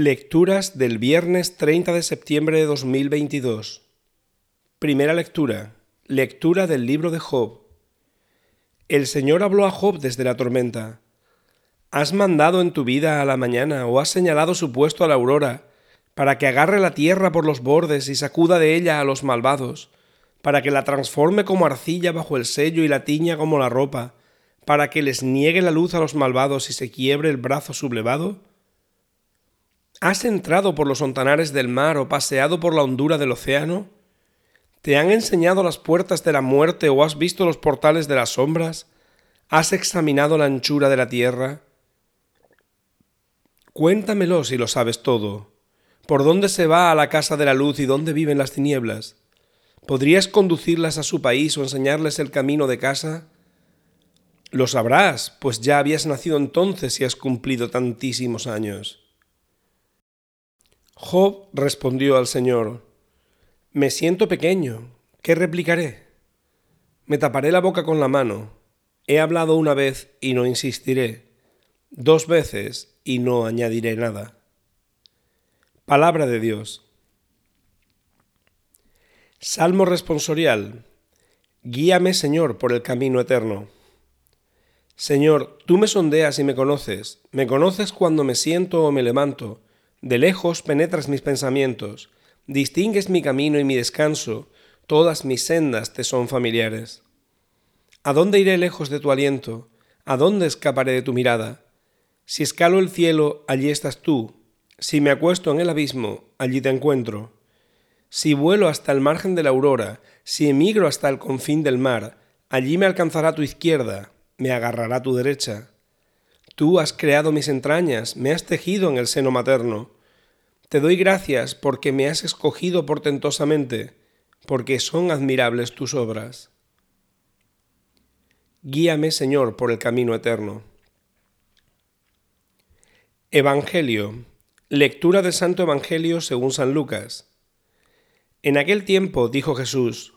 Lecturas del viernes 30 de septiembre de 2022. Primera lectura. Lectura del libro de Job. El Señor habló a Job desde la tormenta. ¿Has mandado en tu vida a la mañana o has señalado su puesto a la aurora, para que agarre la tierra por los bordes y sacuda de ella a los malvados, para que la transforme como arcilla bajo el sello y la tiña como la ropa, para que les niegue la luz a los malvados y se quiebre el brazo sublevado? ¿Has entrado por los ontanares del mar o paseado por la hondura del océano? ¿Te han enseñado las puertas de la muerte o has visto los portales de las sombras? ¿Has examinado la anchura de la tierra? Cuéntamelo si lo sabes todo. ¿Por dónde se va a la casa de la luz y dónde viven las tinieblas? ¿Podrías conducirlas a su país o enseñarles el camino de casa? Lo sabrás, pues ya habías nacido entonces y has cumplido tantísimos años. Job respondió al Señor, Me siento pequeño, ¿qué replicaré? Me taparé la boca con la mano. He hablado una vez y no insistiré, dos veces y no añadiré nada. Palabra de Dios. Salmo responsorial. Guíame, Señor, por el camino eterno. Señor, tú me sondeas y me conoces, me conoces cuando me siento o me levanto, de lejos penetras mis pensamientos, distingues mi camino y mi descanso, todas mis sendas te son familiares. ¿A dónde iré lejos de tu aliento? ¿A dónde escaparé de tu mirada? Si escalo el cielo, allí estás tú. Si me acuesto en el abismo, allí te encuentro. Si vuelo hasta el margen de la aurora, si emigro hasta el confín del mar, allí me alcanzará tu izquierda, me agarrará tu derecha. Tú has creado mis entrañas, me has tejido en el seno materno. Te doy gracias porque me has escogido portentosamente, porque son admirables tus obras. Guíame, Señor, por el camino eterno. Evangelio. Lectura del Santo Evangelio según San Lucas. En aquel tiempo dijo Jesús,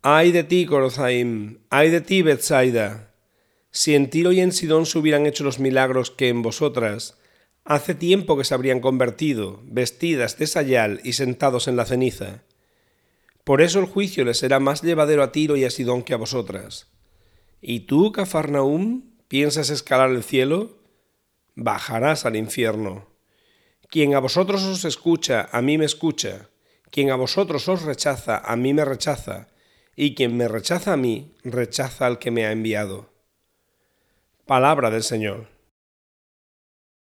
Ay de ti, Corozaim, ay de ti, Bethsaida, si en Tiro y en Sidón se hubieran hecho los milagros que en vosotras, hace tiempo que se habrían convertido, vestidas de sayal y sentados en la ceniza. Por eso el juicio les será más llevadero a Tiro y a Sidón que a vosotras. ¿Y tú, Cafarnaum, piensas escalar el cielo? Bajarás al infierno. Quien a vosotros os escucha, a mí me escucha. Quien a vosotros os rechaza, a mí me rechaza. Y quien me rechaza a mí, rechaza al que me ha enviado. Palabra del Señor.